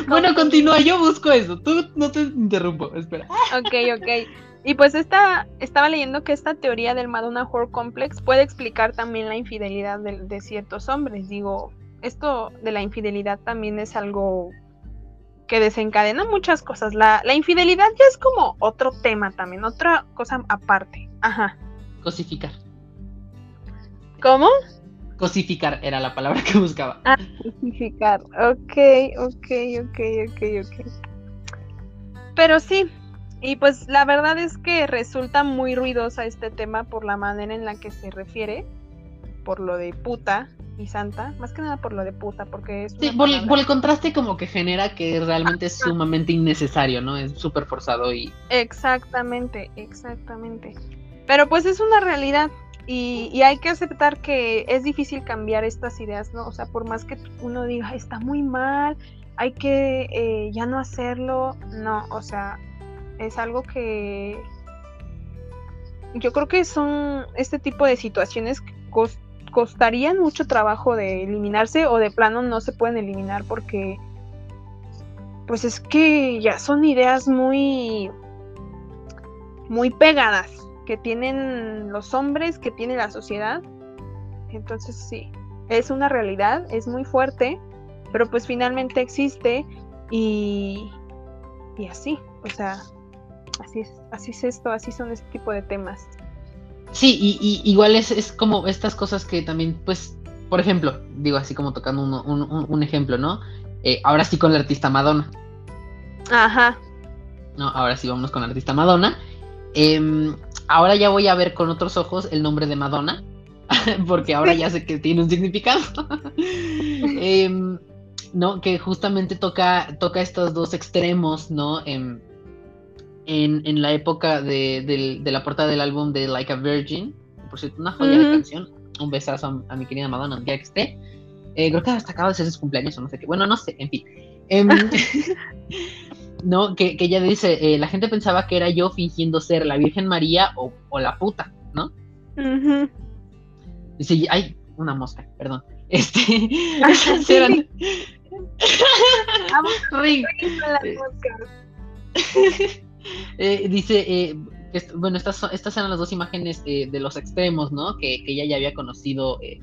Speaker 1: bueno, continúa, yo busco eso. Tú no te interrumpo, espera.
Speaker 2: Ok, ok. Y pues esta, estaba leyendo que esta teoría del Madonna Horror Complex puede explicar también la infidelidad de, de, ciertos hombres. Digo, esto de la infidelidad también es algo que desencadena muchas cosas. La, la infidelidad ya es como otro tema también, otra cosa aparte. Ajá.
Speaker 1: Cosificar.
Speaker 2: ¿Cómo?
Speaker 1: Cosificar era la palabra que buscaba.
Speaker 2: Ah, cosificar. Ok, ok, ok, ok, ok. Pero sí, y pues la verdad es que resulta muy ruidosa este tema por la manera en la que se refiere, por lo de puta y santa, más que nada por lo de puta, porque es...
Speaker 1: Sí, por el, por el, contraste como que genera que realmente es sumamente innecesario, ¿no? Es súper forzado y...
Speaker 2: Exactamente, exactamente. Pero pues es una realidad y, y, hay que aceptar que es difícil cambiar estas ideas, ¿no? O sea, por más que uno diga, está muy mal, hay que eh, ya no hacerlo, no, o sea, es algo que yo creo que son este tipo de situaciones que costarían mucho trabajo de eliminarse o de plano no se pueden eliminar porque pues es que ya son ideas muy muy pegadas que tienen los hombres, que tiene la sociedad. Entonces sí, es una realidad, es muy fuerte, pero pues finalmente existe y, y así, o sea, así es, así es esto, así son este tipo de temas.
Speaker 1: Sí, y, igual es, es, como estas cosas que también, pues, por ejemplo, digo así como tocando un, un, un ejemplo, ¿no? Eh, ahora sí con la artista Madonna.
Speaker 2: Ajá.
Speaker 1: No, ahora sí vamos con la artista Madonna. Eh, ahora ya voy a ver con otros ojos el nombre de Madonna, porque ahora ya sé que tiene un significado. eh, no, que justamente toca, toca estos dos extremos, ¿no? Em, en, en la época de, de, de, la portada del álbum de Like a Virgin. Por cierto, una joya uh -huh. de canción. Un besazo a, a, mi querida Madonna, ya que esté. Eh, creo que hasta acaba de ser su cumpleaños o no sé qué. Bueno, no sé, en fin. Eh, no, que, que ella dice, eh, la gente pensaba que era yo fingiendo ser la Virgen María o, o la puta, ¿no?
Speaker 2: Uh -huh.
Speaker 1: Dice, ay, una mosca, perdón. Este,
Speaker 2: sí.
Speaker 1: eran...
Speaker 2: Vamos,
Speaker 1: Ring. Eh, dice, eh, bueno, estas, estas eran las dos imágenes de los extremos, ¿no? Que, ella ya había conocido eh,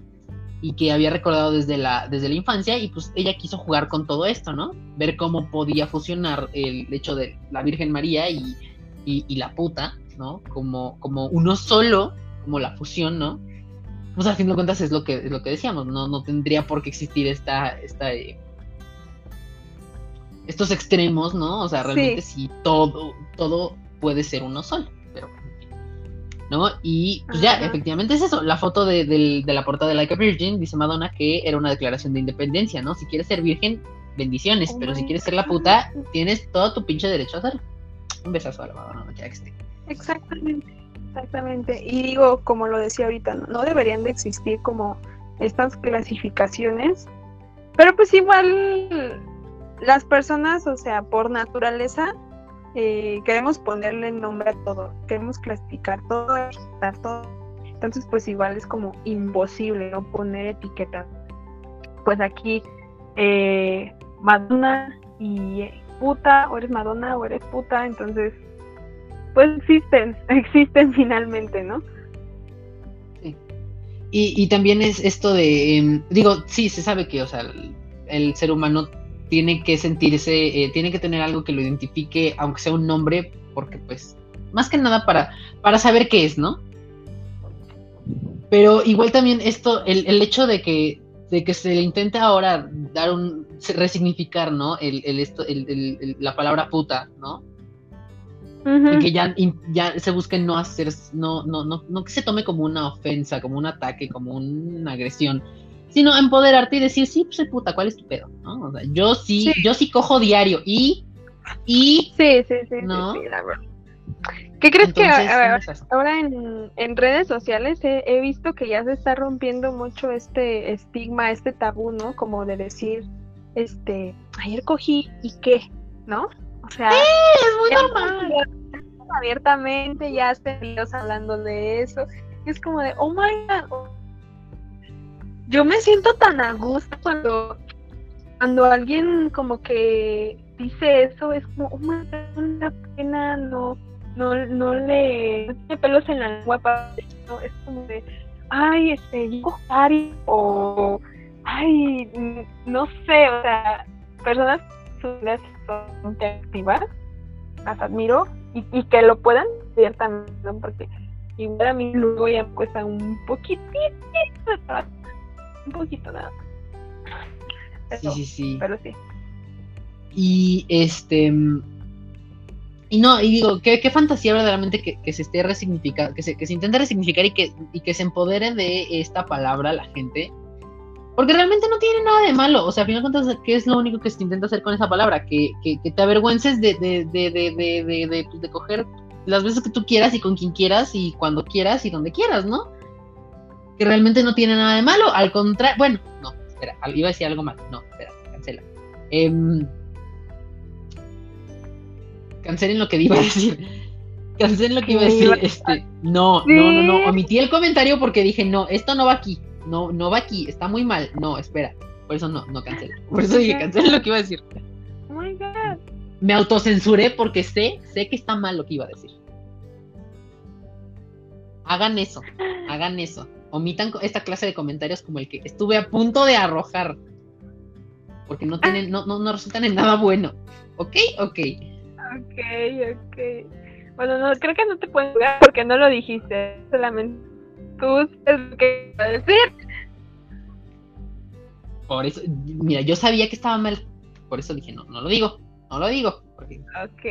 Speaker 1: y que había recordado desde la, desde la infancia y pues ella quiso jugar con todo esto, ¿no? Ver cómo podía fusionar el hecho de la Virgen María y, y, la puta, ¿no? Como, como uno solo, como la fusión, ¿no? Pues a fin de cuentas es lo que, es lo que decíamos, ¿no? No tendría por qué existir esta, esta eh, estos extremos, ¿no? O sea, realmente sí, todo, todo puede ser uno solo, pero ¿no? Y pues ya, efectivamente es eso, la foto de, la portada de Like a Virgin, dice Madonna que era una declaración de independencia, ¿no? Si quieres ser virgen, bendiciones, oh pero si quieres ser la puta, tienes todo tu pinche derecho a hacerlo. Un besazo a la Madonna, ya que esté.
Speaker 2: Exactamente, exactamente. Y digo, como lo decía ahorita, no deberían de existir como estas clasificaciones, pero pues igual las personas, o sea, por naturaleza, eh, queremos ponerle nombre a todo, queremos clasificar todo, etiquetar todo. Entonces, pues igual es como imposible no poner etiquetas. Pues aquí, eh, Madonna y puta, o eres Madonna o eres puta, entonces, pues existen, existen finalmente, ¿no?
Speaker 1: Sí. Y, y también es esto de, em, digo, sí, se sabe que, o sea, el ser humano tiene que sentirse, eh, tiene que tener algo que lo identifique, aunque sea un nombre, porque pues, más que nada para, para saber qué es, ¿no? Pero igual también esto, el, el hecho de que, de que se le intente ahora dar un, resignificar, ¿no? El, el esto, el, la palabra puta, ¿no? Que ya, ya se busque no hacer, no, no, no, no que se tome como una ofensa, como un ataque, como una agresión, sino empoderarte y decir, sí, pues puta, ¿cuál es tu pedo? ¿No? O sea, yo sí, yo sí cojo diario y, y,
Speaker 2: sí, sí, sí, ¿no? la verdad. ¿Qué crees que ahora en, en, redes sociales he, visto que ya se está rompiendo mucho este estigma, este tabú, ¿no? Como de decir, este, ayer cogí y qué, ¿no?
Speaker 1: O sea, sí, es muy normal.
Speaker 2: Abiertamente ya videos hablando de eso. Es como de, oh my god, yo me siento tan a gusto cuando, cuando alguien como que dice eso, es como, oh, una pena, no, no, no le, no tiene pelos en la lengua, no, es como de, ay, este, yo o, ay, no sé, o sea, personas que son activas, las admiro, y, que lo puedan ver también, porque igual a mí luego ya me cuesta un poquitito de un poquito nada.
Speaker 1: sí, sí, sí.
Speaker 2: Pero sí.
Speaker 1: Y este. Y no, y digo, qué, qué fantasía verdaderamente que, que se esté resignificando, que se, que se intente resignificar y que, y que se empodere de esta palabra la gente. Porque realmente no tiene nada de malo. O sea, al final de cuentas, ¿qué es lo único que se intenta hacer con esa palabra? Que, que, que te avergüences de, de, de, de, de, coger las veces que tú quieras y con quien quieras y cuando quieras y donde quieras, ¿no? Que realmente no tiene nada de malo, al contrario, bueno, no, espera, iba a decir algo malo, no, espera, cancela. Eh, cancelen lo que iba a decir. Cancelen lo que iba a decir. Este, no, no, no, no. Omití el comentario porque dije, no, esto no va aquí. No, no va aquí. Está muy mal. No, espera. Por eso no, no cancela. Por eso dije, cancelen lo que iba a decir.
Speaker 2: Oh my God.
Speaker 1: Me autocensuré porque sé, sé que está mal lo que iba a decir. Hagan eso, hagan eso omitan esta clase de comentarios como el que estuve a punto de arrojar. Porque no tienen, no, no, no resultan en nada bueno. ¿Ok? Ok.
Speaker 2: Ok, ok. Bueno, no, creo que no te puedo jugar porque no lo dijiste. Solamente tú sabes lo que iba a decir.
Speaker 1: Por eso, mira, yo sabía que estaba mal. Por eso dije, no, no lo digo. No lo digo.
Speaker 2: Porque, ok,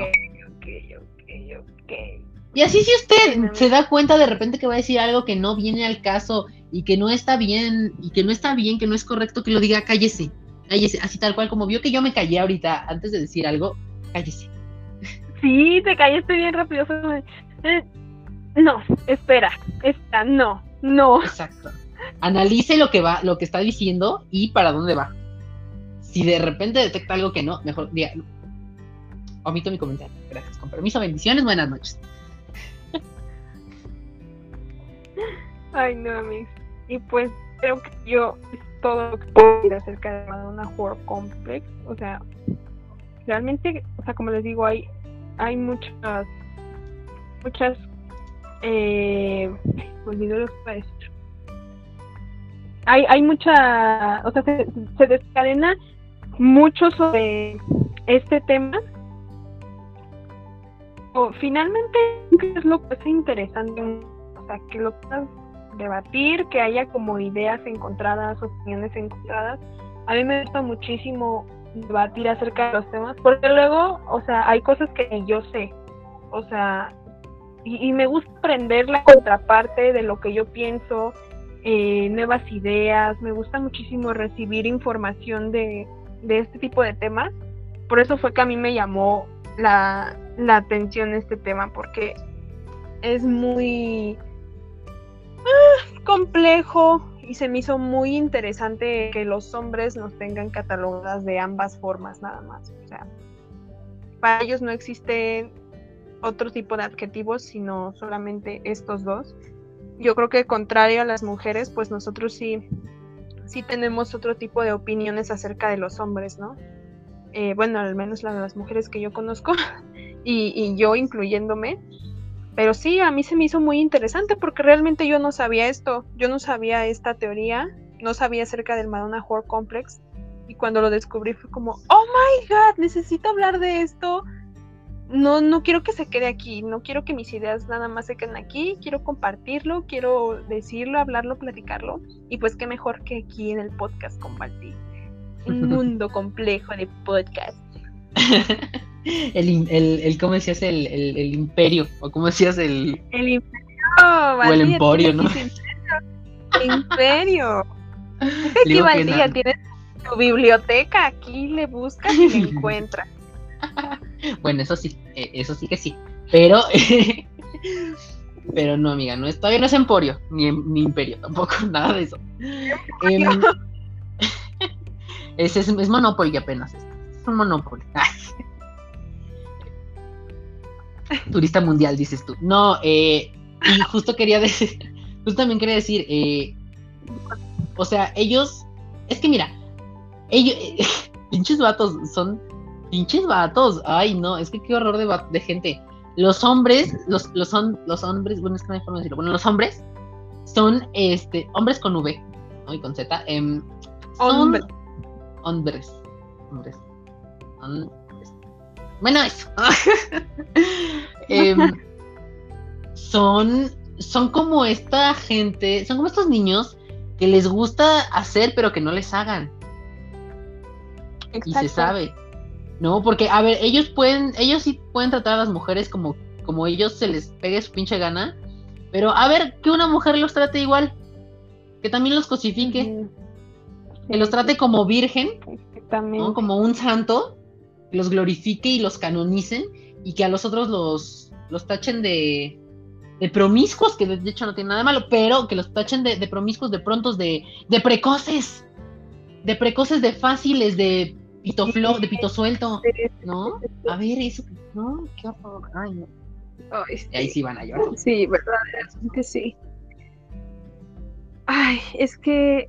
Speaker 2: ok, ok, ok.
Speaker 1: Y así si usted se da cuenta de repente que va a decir algo que no viene al caso y que no está bien y que no está bien, que no es correcto, que lo diga, cállese, cállese, así tal cual como vio que yo me callé ahorita antes de decir algo, cállese.
Speaker 2: Sí, te callaste bien rápido. Eh, no, espera, espera, no, no.
Speaker 1: Exacto. Analice lo que va, lo que está diciendo y para dónde va. Si de repente detecta algo que no, mejor diga, omito mi comentario. Gracias. Con permiso, bendiciones, buenas noches.
Speaker 2: Ay, no, amigos. Y pues creo que yo es todo lo que puedo decir acerca de Madonna Horror Complex. O sea, realmente, o sea, como les digo, hay, hay muchas, muchas eh, olvidó lo que iba a decir. Hay, hay mucha, o sea, se, se descadena mucho sobre este tema. O, finalmente, ¿qué es lo que es interesante? O sea, que lo puedas debatir, que haya como ideas encontradas, opiniones encontradas. A mí me gusta muchísimo debatir acerca de los temas, porque luego, o sea, hay cosas que yo sé, o sea, y, me gusta aprender la contraparte de lo que yo pienso, eh, nuevas ideas, me gusta muchísimo recibir información de, de este tipo de temas, por eso fue que a mí me llamó la, la atención este tema, porque es muy ah, complejo, y se me hizo muy interesante que los hombres nos tengan catalogadas de ambas formas nada más. O sea, para ellos no existe otro tipo de adjetivos, sino solamente estos dos. Yo creo que contrario a las mujeres, pues nosotros sí, sí tenemos otro tipo de opiniones acerca de los hombres, ¿no? Eh, bueno, al menos las, las mujeres que yo conozco, y, y yo incluyéndome, pero sí, a mí se me hizo muy interesante porque realmente yo no sabía esto, yo no sabía esta teoría, no sabía acerca del Madonna Horror Complex y cuando lo descubrí fue como, oh my god, necesito hablar de esto. No, no quiero que se quede aquí, no quiero que mis ideas nada más se queden aquí, quiero compartirlo, quiero decirlo, hablarlo, platicarlo. Y pues qué mejor que aquí en el podcast compartir. Un mundo complejo de podcast.
Speaker 1: el, el, el, ¿cómo decías? El, el, el, imperio, o cómo decías el...
Speaker 2: El imperio,
Speaker 1: O el emporio, ¿no?
Speaker 2: El imperio. Aquí Valdía tienes tu biblioteca, aquí le buscas y le encuentras.
Speaker 1: bueno, eso sí, eh, eso sí que sí. Pero, pero no, amiga, no es, todavía no es emporio, ni, ni imperio, tampoco, nada de eso. Eh, es, es, es Monopoly apenas, es un Monopoly. Turista mundial, dices tú. No, eh, y justo quería decir, justo también quería decir, eh, o sea, ellos, es que mira, ellos, pinches vatos, son pinches vatos, ay no, es que qué horror de, de gente. Los hombres, los, los, son, los hombres, bueno, es que no hay forma de decirlo, bueno, los hombres son, este, hombres con V, ¿no? Y con Z, eh, son hombres, hombres, hombres, bueno, eso. Em, son, son como esta gente, son como estos niños que les gusta hacer pero que no les hagan. Y se sabe. No, porque, a ver, ellos pueden, ellos sí pueden tratar a las mujeres como, como ellos se les pegue su pinche gana. Pero a ver, que una mujer los trate igual. Que también los cosifique. Que los trate como virgen. ¿no? Como un santo los glorifique y los canonicen y que a los otros los, los tachen de, de promiscuos, que de hecho no tiene nada de malo, pero que los tachen de, de promiscuos, de prontos, de, de precoces, de precoces, de fáciles, de pito de pito suelto, ¿no? A ver, eso, no, qué horror, ay, no. Ahí sí van a llorar.
Speaker 2: Sí, verdad, que sí. Ay, es que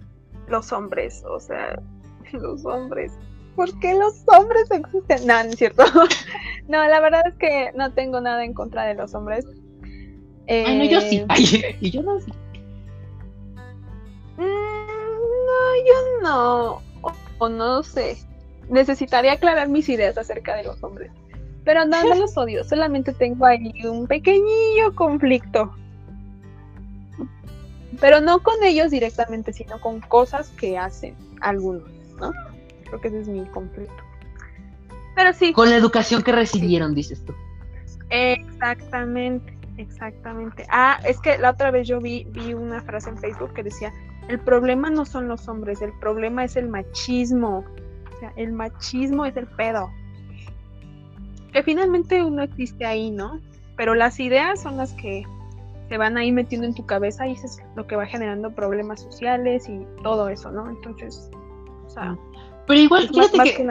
Speaker 2: los hombres, o sea, los hombres ¿por qué los hombres existen? No, no es cierto. no, la verdad es que no tengo nada en contra de los hombres.
Speaker 1: Ay, no, yo sí. Eh, Ay, y yo no.
Speaker 2: Mm, no, yo no. O, no sé. Necesitaría aclarar mis ideas acerca de los hombres. Pero no, no los odio. Solamente tengo ahí un pequeñillo conflicto. Pero no con ellos directamente, sino con cosas que hacen algunos, ¿no? Creo que ese es mi conflicto. Pero sí.
Speaker 1: Con la educación que recibieron, dices tú.
Speaker 2: Exactamente, exactamente. Ah, es que la otra vez yo vi, vi una frase en Facebook que decía, el problema no son los hombres, el problema es el machismo. O sea, el machismo es el pedo. Que finalmente uno existe ahí, ¿no? Pero las ideas son las que se van ahí metiendo en tu cabeza y eso es lo que va generando problemas sociales y todo eso, ¿no? Entonces, o sea,
Speaker 1: pero igual, fíjate que...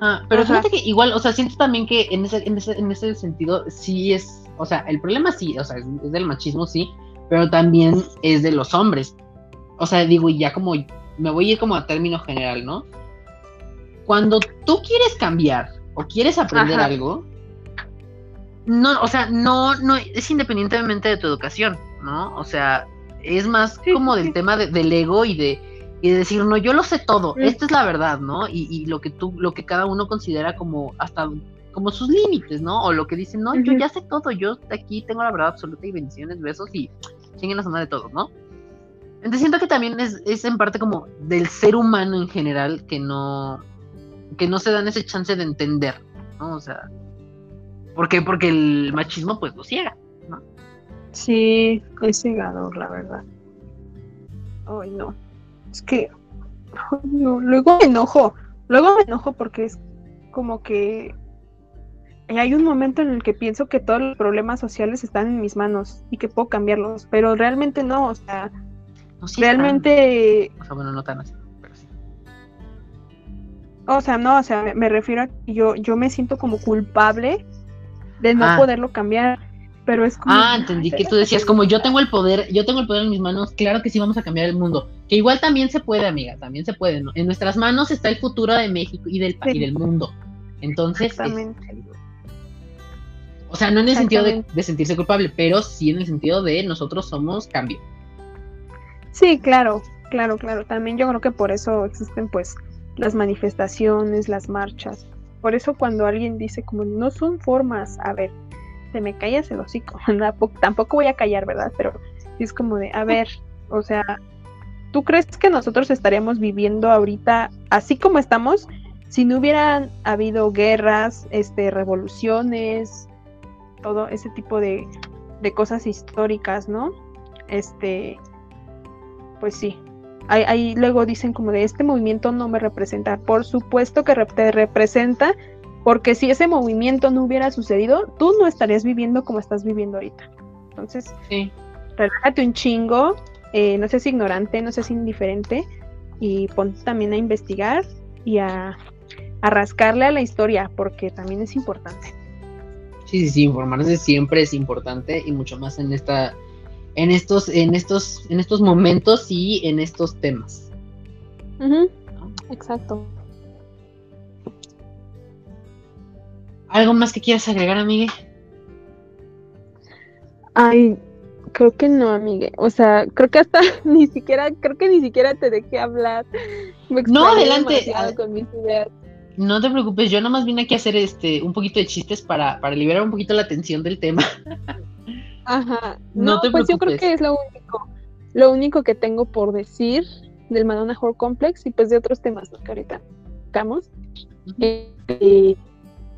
Speaker 1: Ajá, pero fíjate que igual, o sea, siento también que en ese, en ese, en ese sentido sí es, o sea, el problema sí, o sea, es, del machismo, sí, pero también es de los hombres. O sea, digo, y ya como, me voy a ir como a término general, ¿no? Cuando tú quieres cambiar o quieres aprender algo, no, o sea, no, no, es independientemente de tu educación, ¿no? O sea, es más como del tema del ego y de, y de decir, no, yo lo sé todo, esta es la verdad, ¿no? Y, y, lo que tú, lo que cada uno considera como hasta como sus límites, ¿no? O lo que dicen, no, yo ya sé todo, yo aquí tengo la verdad absoluta y bendiciones, besos y chinguen la zona de todos, ¿no? Entonces siento que también es, es en parte como del ser humano en general que no, que no se dan ese chance de entender, ¿no? O sea, ¿por qué? Porque el machismo pues lo ciega, ¿no?
Speaker 2: Sí, es cegador, la verdad. Ay, no. Es que luego me enojo, luego me enojo porque es como que hay un momento en el que pienso que todos los problemas sociales están en mis manos y que puedo cambiarlos, pero realmente no, o sea, realmente...
Speaker 1: O sea, bueno, no tan así.
Speaker 2: O sea, no, o sea, me, refiero a que yo, yo me siento como culpable de no ah. poderlo cambiar. Pero es como.
Speaker 1: Ah, entendí que tú decías, como yo tengo el poder, yo tengo el poder en mis manos, claro que sí vamos a cambiar el mundo. Que igual también se puede, amiga, también se puede. ¿no? En nuestras manos está el futuro de México y del, y del mundo. Entonces. o sea, no en el sentido de, de, sentirse culpable, pero sí en el sentido de nosotros somos cambio.
Speaker 2: Sí, claro, claro, claro. También yo creo que por eso existen, pues, las manifestaciones, las marchas. Por eso cuando alguien dice como no son formas, a ver, se me callas el hocico, tampoco voy a callar, ¿verdad? Pero es como de, a ver, o sea, ¿tú crees que nosotros estaríamos viviendo ahorita así como estamos si no hubieran habido guerras, este, revoluciones, todo ese tipo de, de cosas históricas, ¿no? Este, pues sí, Ahí, luego dicen como de este movimiento no me representa. Por supuesto que te representa, porque si ese movimiento no hubiera sucedido, tú no estarías viviendo como estás viviendo ahorita. Entonces, sí. relájate un chingo, eh, no seas ignorante, no seas indiferente y ponte también a investigar y a, a rascarle a la historia, porque también es importante.
Speaker 1: Sí, sí, sí, informarse siempre es importante y mucho más en esta en estos, en estos, en estos momentos y en estos temas.
Speaker 2: Exacto.
Speaker 1: ¿Algo más que quieras agregar, amigue?
Speaker 2: Ay, creo que no, amigue. O sea, creo que hasta ni siquiera, creo que ni siquiera te dejé hablar.
Speaker 1: no, adelante. No te preocupes, yo nomás vine aquí a hacer este un poquito de chistes para, para liberar un poquito la tensión del tema.
Speaker 2: Ajá. No, pues yo creo que es lo único, lo único que tengo por decir del Madonna Horror Complex y pues de otros temas que ahorita tocamos. Eh,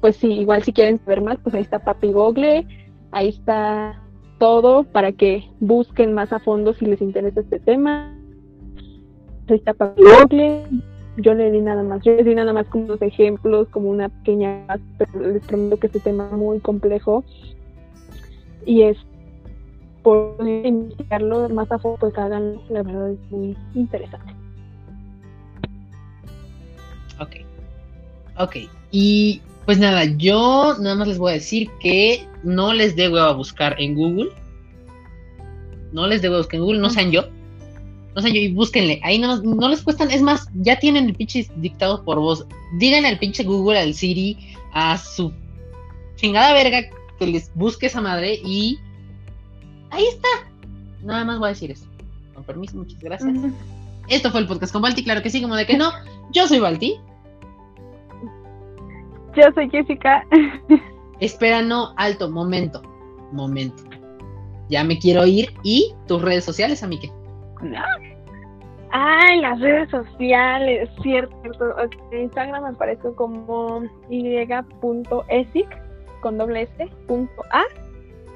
Speaker 2: pues sí, igual si quieren saber más, pues ahí está Papi Google, ahí está todo para que busquen más a fondo si les interesa este tema. Ahí está Papi Google, yo le di nada más, yo le di nada más como unos ejemplos, como una pequeña, pero les prometo que este tema es muy complejo y es por investigarlo más a fondo, pues hagan, la verdad es muy interesante.
Speaker 1: Ok, ok, y pues nada, yo nada más les voy a decir que no les dé a buscar en Google, no les debo buscar en Google, no sean yo, no sean yo y búsquenle, ahí no, no les cuestan, es más, ya tienen el pinche dictado por voz, díganle al pinche Google, al Siri, a su chingada verga que les busque esa madre y ahí está. Nada más voy a decir eso. Con permiso, muchas gracias. Esto fue el podcast con Balti, claro que sí, como de que no. Yo soy Balti.
Speaker 2: Yo soy Jessica.
Speaker 1: Espera, no, alto, momento. Momento. Ya me quiero ir. ¿Y tus redes sociales, Amique?
Speaker 2: No. Ay, las redes sociales, cierto. En Instagram me aparece como y.esic con doble S, punto A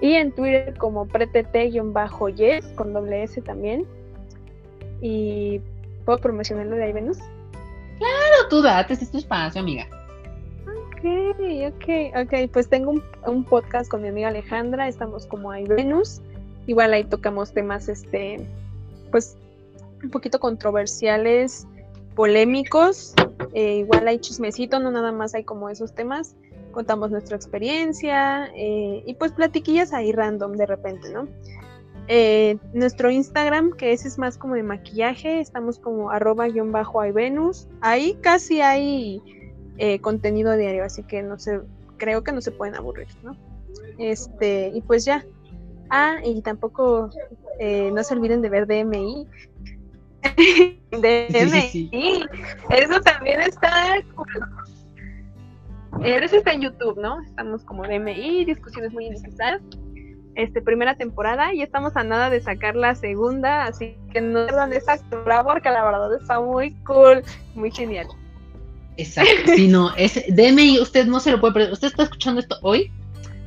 Speaker 2: y en Twitter como pretete-yes con doble S también. Y ¿puedo promocionarlo de ahí, Venus?
Speaker 1: Claro, tú date, este es tu espacio, amiga.
Speaker 2: Ok, ok. Pues tengo un, un podcast con mi amiga Alejandra, estamos como ahí Venus. Igual ahí tocamos temas, este, pues, un poquito controversiales, polémicos. Eh, igual hay chismecito, no nada más hay como esos temas contamos nuestra experiencia eh, y pues platiquillas ahí random de repente, ¿no? Eh, nuestro Instagram, que ese es más como de maquillaje, estamos como arroba guion bajo Venus. Ahí casi hay eh, contenido diario, así que no sé, creo que no se pueden aburrir, ¿no? Este, y pues ya. Ah, y tampoco eh, no se olviden de ver DMI. DMI. Eso también está. Eso está en YouTube, ¿no? Estamos como DMI, discusiones muy innecesarias este, primera temporada y estamos a nada de sacar la segunda, así que no pierdan esa porque la verdad está muy cool, muy genial.
Speaker 1: Exacto, si no, es DMI, usted no se lo puede perder, usted está escuchando esto hoy,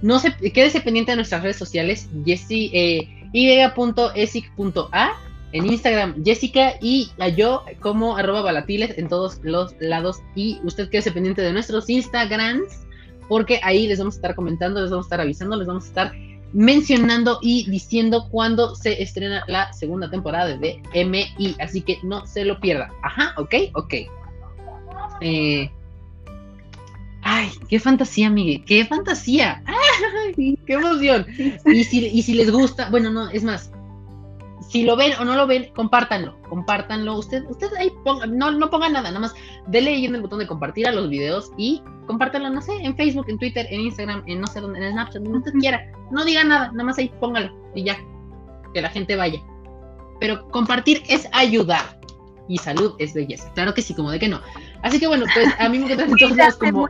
Speaker 1: no se quédese pendiente de nuestras redes sociales, Jessie, eh, y.esic.a en Instagram Jessica y a yo como arroba balatiles en todos los lados y usted quédese pendiente de nuestros Instagrams porque ahí les vamos a estar comentando, les vamos a estar avisando, les vamos a estar mencionando y diciendo cuándo se estrena la segunda temporada de MI, así que no se lo pierda. Ajá, ok, ok. Eh, ay, qué fantasía, Miguel, qué fantasía. Ay, qué emoción. Y si, y si les gusta, bueno, no, es más, si lo ven o no lo ven, compártanlo, compártanlo. Usted, usted ahí ponga, no, no ponga nada, nada más dele ahí en el botón de compartir a los videos y compártanlo, no sé, en Facebook, en Twitter, en Instagram, en no sé dónde, en Snapchat, donde usted quiera. No diga nada, nada más ahí póngalo y ya, que la gente vaya. Pero compartir es ayudar y salud es belleza. Claro que sí, como de que no. Así que bueno, pues a mí me encantan todos lados como.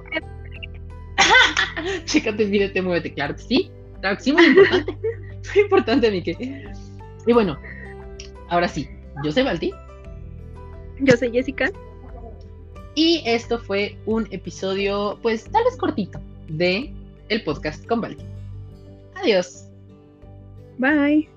Speaker 1: Chécate, mírate, muévete, claro que sí. Claro que sí, muy importante. Muy importante, Mike. Y bueno, ahora sí, yo soy Balti.
Speaker 2: Yo soy Jessica.
Speaker 1: Y esto fue un episodio, pues tal vez cortito, de el podcast con Balti. Adiós.
Speaker 2: Bye.